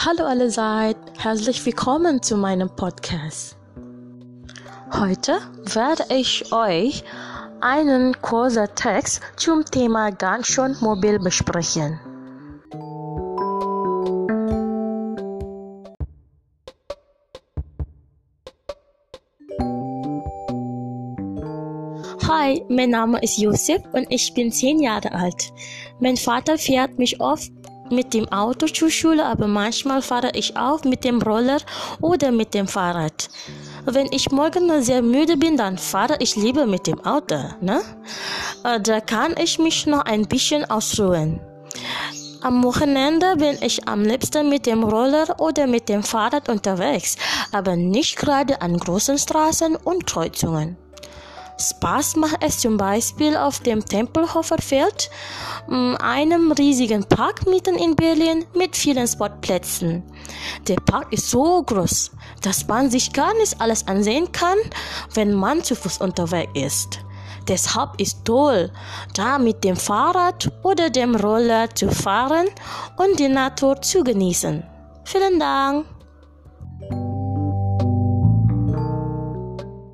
Hallo allerseits, herzlich willkommen zu meinem Podcast. Heute werde ich euch einen kurzen Text zum Thema ganz schön mobil besprechen. Hi, mein Name ist Josef und ich bin zehn Jahre alt. Mein Vater fährt mich oft mit dem Auto zur Schule, aber manchmal fahre ich auch mit dem Roller oder mit dem Fahrrad. Wenn ich morgen sehr müde bin, dann fahre ich lieber mit dem Auto. Ne? Äh, da kann ich mich noch ein bisschen ausruhen. Am Wochenende bin ich am liebsten mit dem Roller oder mit dem Fahrrad unterwegs, aber nicht gerade an großen Straßen und Kreuzungen. Spaß macht es zum Beispiel auf dem Tempelhofer Feld, mm, einem riesigen Park mitten in Berlin mit vielen Sportplätzen. Der Park ist so groß, dass man sich gar nicht alles ansehen kann, wenn man zu Fuß unterwegs ist. Deshalb ist toll, da mit dem Fahrrad oder dem Roller zu fahren und die Natur zu genießen. Vielen Dank.